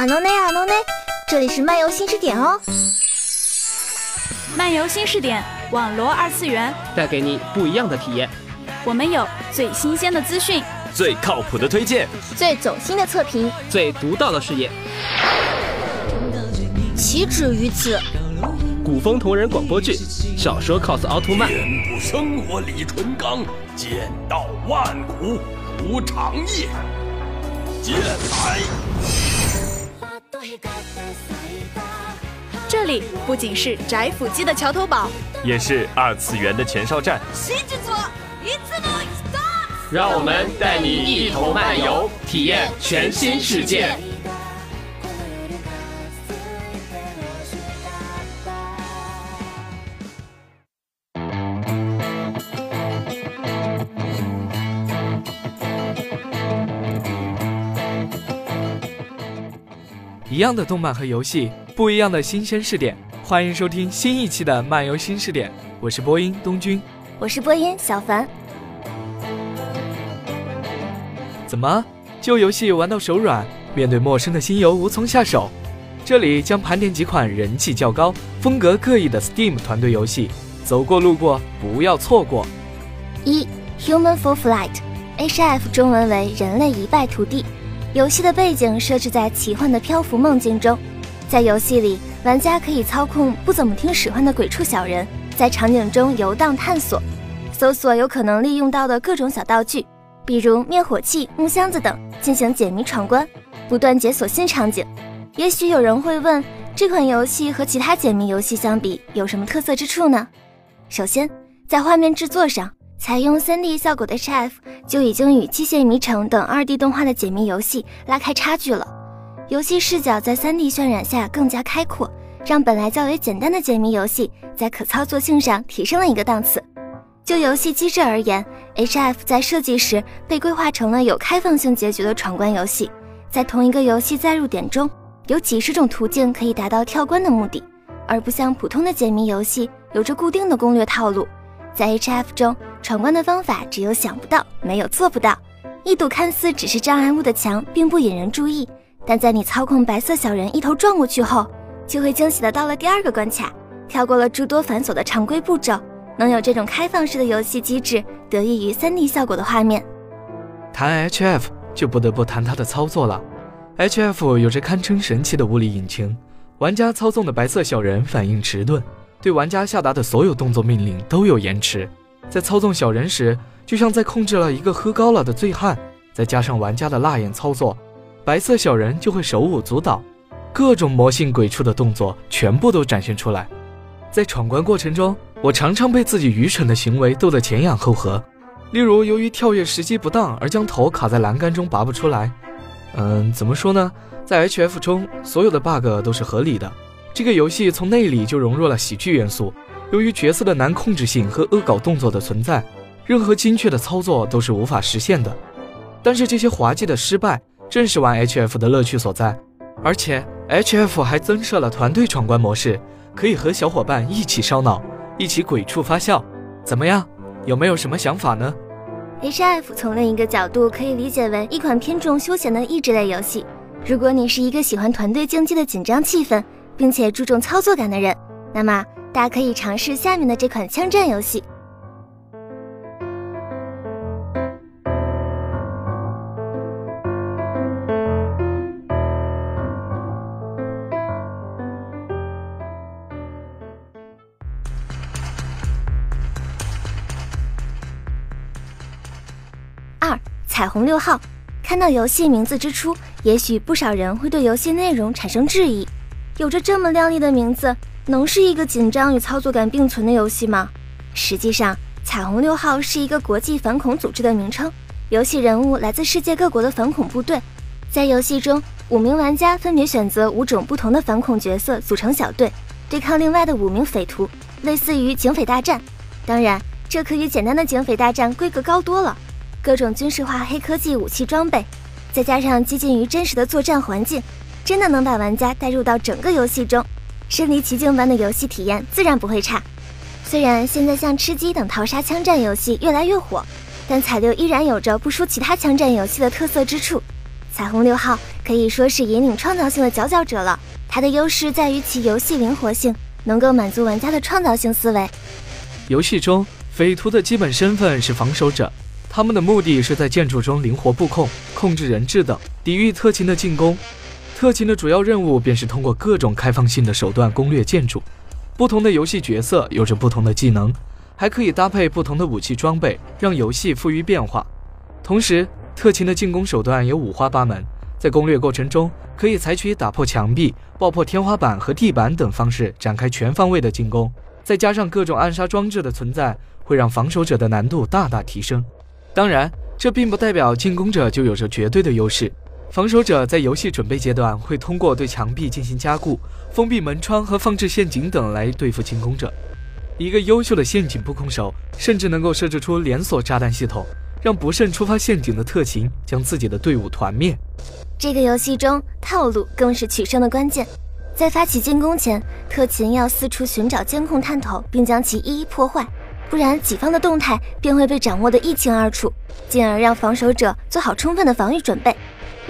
阿诺内阿诺内，这里是漫游新视点哦。漫游新视点，网罗二次元，带给你不一样的体验。我们有最新鲜的资讯，最靠谱的推荐，最走心的测评，最独到的视野。岂止于此！古风同人广播剧，小说 cos 奥特曼。遍布生活李纯刚，剑道万古如长夜。剑来！这里不仅是宅腐姬的桥头堡，也是二次元的前哨站。让我们带你一同漫游，体验全新世界。样的动漫和游戏，不一样的新鲜试点。欢迎收听新一期的漫游新视点，我是播音东君，我是播音小凡。怎么旧游戏玩到手软？面对陌生的新游无从下手？这里将盘点几款人气较高、风格各异的 Steam 团队游戏，走过路过不要错过。一 Human for Flight，HF 中文为人类一败涂地。游戏的背景设置在奇幻的漂浮梦境中，在游戏里，玩家可以操控不怎么听使唤的鬼畜小人，在场景中游荡探索，搜索有可能利用到的各种小道具，比如灭火器、木箱子等，进行解谜闯关。不断解锁新场景，也许有人会问，这款游戏和其他解谜游戏相比有什么特色之处呢？首先，在画面制作上，采用 3D 效果的 HF 就已经与《机械迷城》等 2D 动画的解谜游戏拉开差距了。游戏视角在 3D 渲染下更加开阔，让本来较为简单的解谜游戏在可操作性上提升了一个档次。就游戏机制而言，HF 在设计时被规划成了有开放性结局的闯关游戏。在同一个游戏载入点中，有几十种途径可以达到跳关的目的，而不像普通的解谜游戏有着固定的攻略套路。在 HF 中，闯关的方法只有想不到，没有做不到。一堵看似只是障碍物的墙，并不引人注意，但在你操控白色小人一头撞过去后，就会惊喜的到了第二个关卡，跳过了诸多繁琐的常规步骤。能有这种开放式的游戏机制，得益于 3D 效果的画面。谈 HF。就不得不谈它的操作了。HF 有着堪称神奇的物理引擎，玩家操纵的白色小人反应迟钝，对玩家下达的所有动作命令都有延迟。在操纵小人时，就像在控制了一个喝高了的醉汉。再加上玩家的辣眼操作，白色小人就会手舞足蹈，各种魔性鬼畜的动作全部都展现出来。在闯关过程中，我常常被自己愚蠢的行为逗得前仰后合。例如，由于跳跃时机不当而将头卡在栏杆中拔不出来。嗯，怎么说呢？在 HF 中，所有的 bug 都是合理的。这个游戏从内里就融入了喜剧元素。由于角色的难控制性和恶搞动作的存在，任何精确的操作都是无法实现的。但是这些滑稽的失败，正是玩 HF 的乐趣所在。而且 HF 还增设了团队闯关模式，可以和小伙伴一起烧脑，一起鬼畜发笑。怎么样？有没有什么想法呢？HF 从另一个角度可以理解为一款偏重休闲的益智类游戏。如果你是一个喜欢团队竞技的紧张气氛，并且注重操作感的人，那么大家可以尝试下面的这款枪战游戏。彩虹六号，看到游戏名字之初，也许不少人会对游戏内容产生质疑。有着这么靓丽的名字，能是一个紧张与操作感并存的游戏吗？实际上，彩虹六号是一个国际反恐组织的名称，游戏人物来自世界各国的反恐部队。在游戏中，五名玩家分别选择五种不同的反恐角色组成小队，对抗另外的五名匪徒，类似于警匪大战。当然，这可与简单的警匪大战规格高多了。各种军事化黑科技武器装备，再加上接近于真实的作战环境，真的能把玩家带入到整个游戏中，身临其境般的游戏体验自然不会差。虽然现在像吃鸡等逃杀枪战游戏越来越火，但彩六依然有着不输其他枪战游戏的特色之处。彩虹六号可以说是引领创造性的佼佼者了。它的优势在于其游戏灵活性，能够满足玩家的创造性思维。游戏中，匪徒的基本身份是防守者，他们的目的是在建筑中灵活布控、控制人质等，抵御特勤的进攻。特勤的主要任务便是通过各种开放性的手段攻略建筑。不同的游戏角色有着不同的技能，还可以搭配不同的武器装备，让游戏富于变化。同时，特勤的进攻手段有五花八门，在攻略过程中可以采取打破墙壁、爆破天花板和地板等方式展开全方位的进攻。再加上各种暗杀装置的存在，会让防守者的难度大大提升。当然，这并不代表进攻者就有着绝对的优势。防守者在游戏准备阶段会通过对墙壁进行加固、封闭门窗和放置陷阱等来对付进攻者。一个优秀的陷阱布控手甚至能够设置出连锁炸弹系统。让不慎触发陷阱的特勤将自己的队伍团灭。这个游戏中套路更是取胜的关键。在发起进攻前，特勤要四处寻找监控探头，并将其一一破坏，不然己方的动态便会被掌握得一清二楚，进而让防守者做好充分的防御准备。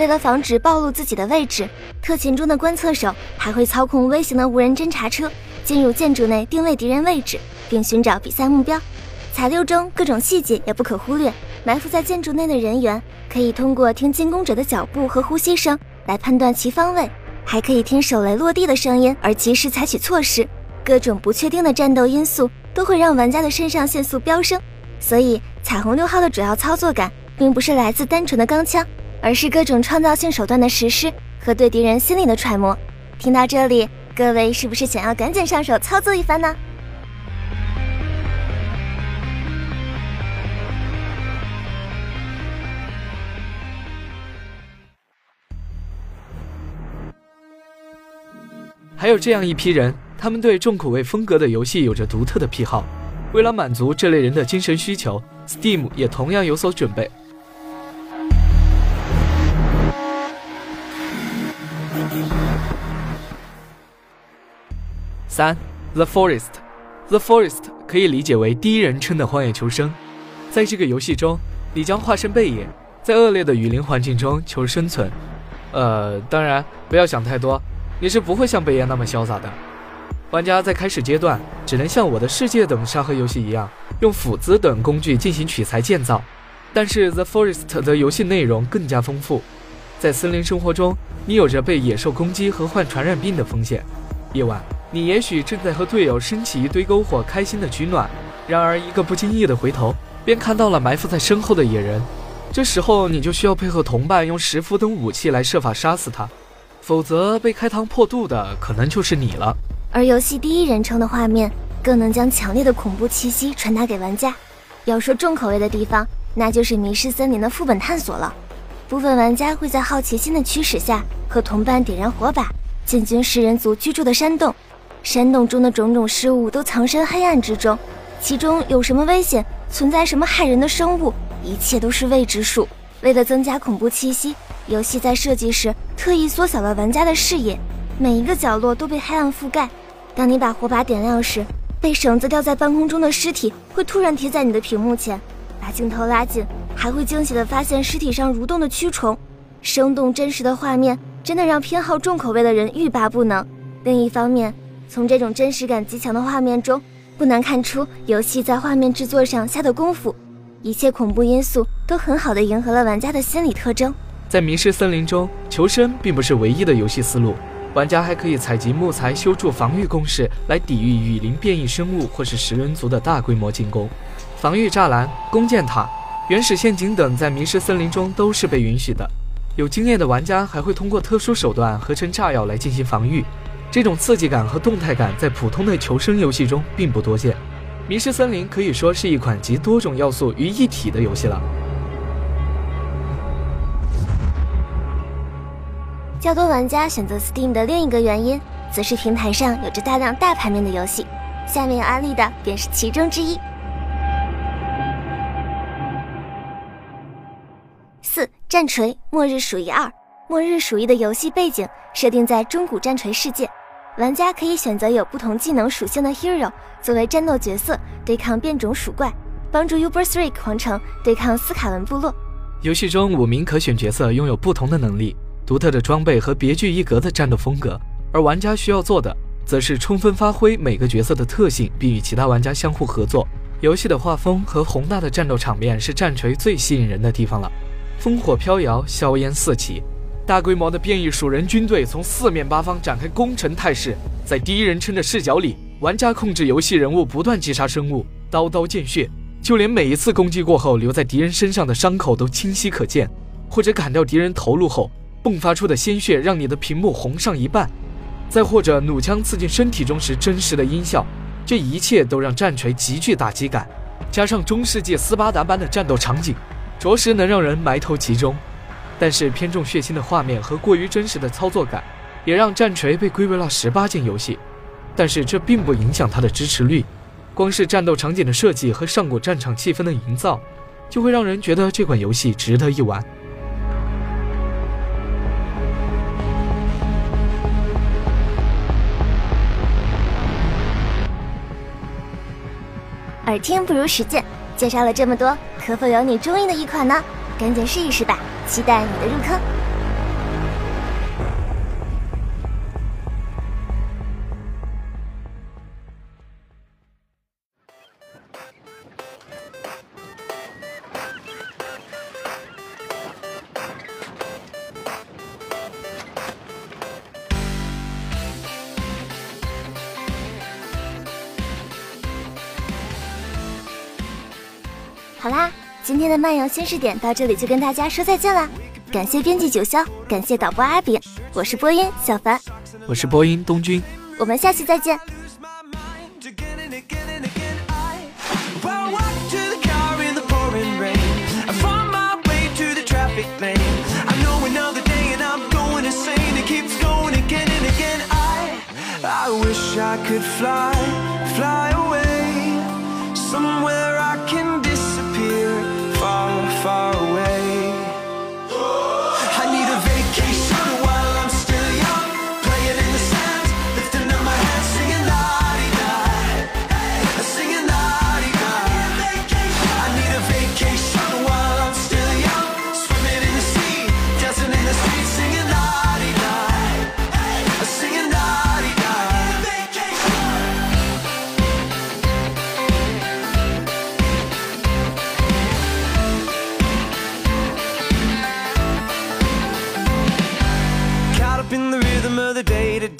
为了防止暴露自己的位置，特勤中的观测手还会操控微型的无人侦察车进入建筑内定位敌人位置，并寻找比赛目标。彩六中各种细节也不可忽略。埋伏在建筑内的人员可以通过听进攻者的脚步和呼吸声来判断其方位，还可以听手雷落地的声音而及时采取措施。各种不确定的战斗因素都会让玩家的肾上腺素飙升，所以彩虹六号的主要操作感并不是来自单纯的钢枪，而是各种创造性手段的实施和对敌人心理的揣摩。听到这里，各位是不是想要赶紧上手操作一番呢？还有这样一批人，他们对重口味风格的游戏有着独特的癖好。为了满足这类人的精神需求，Steam 也同样有所准备。三，The Forest，The Forest 可以理解为第一人称的荒野求生。在这个游戏中，你将化身贝爷，在恶劣的雨林环境中求生存。呃，当然不要想太多。你是不会像贝爷那么潇洒的。玩家在开始阶段只能像《我的世界》等沙盒游戏一样，用斧子等工具进行取材建造。但是 The Forest 的游戏内容更加丰富。在森林生活中，你有着被野兽攻击和患传染病的风险。夜晚，你也许正在和队友升起一堆篝火，开心的取暖。然而，一个不经意的回头，便看到了埋伏在身后的野人。这时候，你就需要配合同伴用石斧等武器来设法杀死他。否则被开膛破肚的可能就是你了。而游戏第一人称的画面更能将强烈的恐怖气息传达给玩家。要说重口味的地方，那就是迷失森林的副本探索了。部分玩家会在好奇心的驱使下，和同伴点燃火把，进军食人族居住的山洞。山洞中的种种事物都藏身黑暗之中，其中有什么危险，存在什么害人的生物，一切都是未知数。为了增加恐怖气息。游戏在设计时特意缩小了玩家的视野，每一个角落都被黑暗覆盖。当你把火把点亮时，被绳子吊在半空中的尸体会突然贴在你的屏幕前。把镜头拉近，还会惊喜地发现尸体上蠕动的蛆虫。生动真实的画面真的让偏好重口味的人欲罢不能。另一方面，从这种真实感极强的画面中，不难看出游戏在画面制作上下的功夫。一切恐怖因素都很好的迎合了玩家的心理特征。在迷失森林中求生并不是唯一的游戏思路，玩家还可以采集木材修筑防御工事来抵御雨林变异生物或是食人族的大规模进攻。防御栅栏、弓箭塔、原始陷阱等在迷失森林中都是被允许的。有经验的玩家还会通过特殊手段合成炸药来进行防御。这种刺激感和动态感在普通的求生游戏中并不多见。迷失森林可以说是一款集多种要素于一体的游戏了。较多玩家选择 Steam 的另一个原因，则是平台上有着大量大牌面的游戏。下面要安利的便是其中之一。四战锤末日鼠疫二，末日鼠疫的游戏背景设定在中古战锤世界，玩家可以选择有不同技能属性的 Hero 作为战斗角色，对抗变种鼠怪，帮助 Uber Three 皇城对抗斯卡文部落。游戏中五名可选角色拥有不同的能力、独特的装备和别具一格的战斗风格，而玩家需要做的，则是充分发挥每个角色的特性，并与其他玩家相互合作。游戏的画风和宏大的战斗场面是战锤最吸引人的地方了。烽火飘摇，硝烟四起，大规模的变异鼠人军队从四面八方展开攻城态势。在第一人称的视角里，玩家控制游戏人物不断击杀生物，刀刀见血。就连每一次攻击过后留在敌人身上的伤口都清晰可见，或者砍掉敌人头颅后迸发出的鲜血让你的屏幕红上一半，再或者弩枪刺进身体中时真实的音效，这一切都让战锤极具打击感。加上中世纪斯巴达般的战斗场景，着实能让人埋头其中。但是偏重血腥的画面和过于真实的操作感，也让战锤被归为了十八禁游戏。但是这并不影响它的支持率。光是战斗场景的设计和上古战场气氛的营造，就会让人觉得这款游戏值得一玩。耳听不如实践，介绍了这么多，可否有你中意的一款呢？赶紧试一试吧，期待你的入坑。好啦，今天的漫游新视点到这里就跟大家说再见了。感谢编辑九霄，感谢导播阿炳，我是播音小凡，我是播音东君，我们下期再见。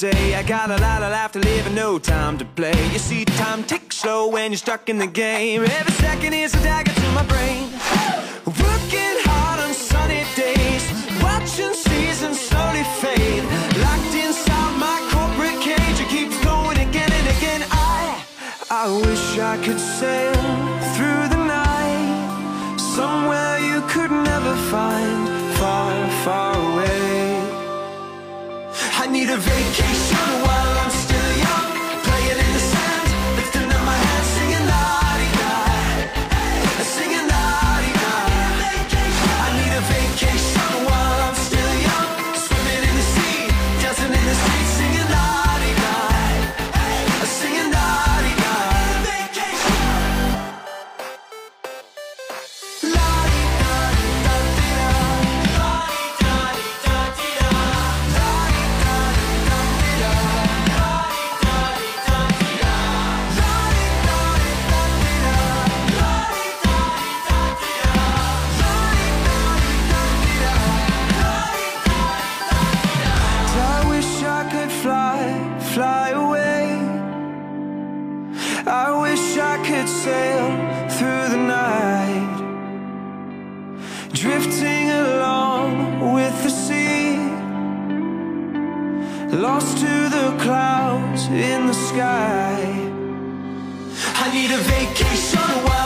Day. I got a lot of life to live and no time to play. You see, time ticks slow when you're stuck in the game. Every second is a dagger to my brain. Working hard on sunny days, watching seasons slowly fade. Locked inside my corporate cage, it keeps going again and again. I, I wish I could sail through the night somewhere you could never find, far, far away. Need a vacation drifting along with the sea, lost to the clouds in the sky. I need a vacation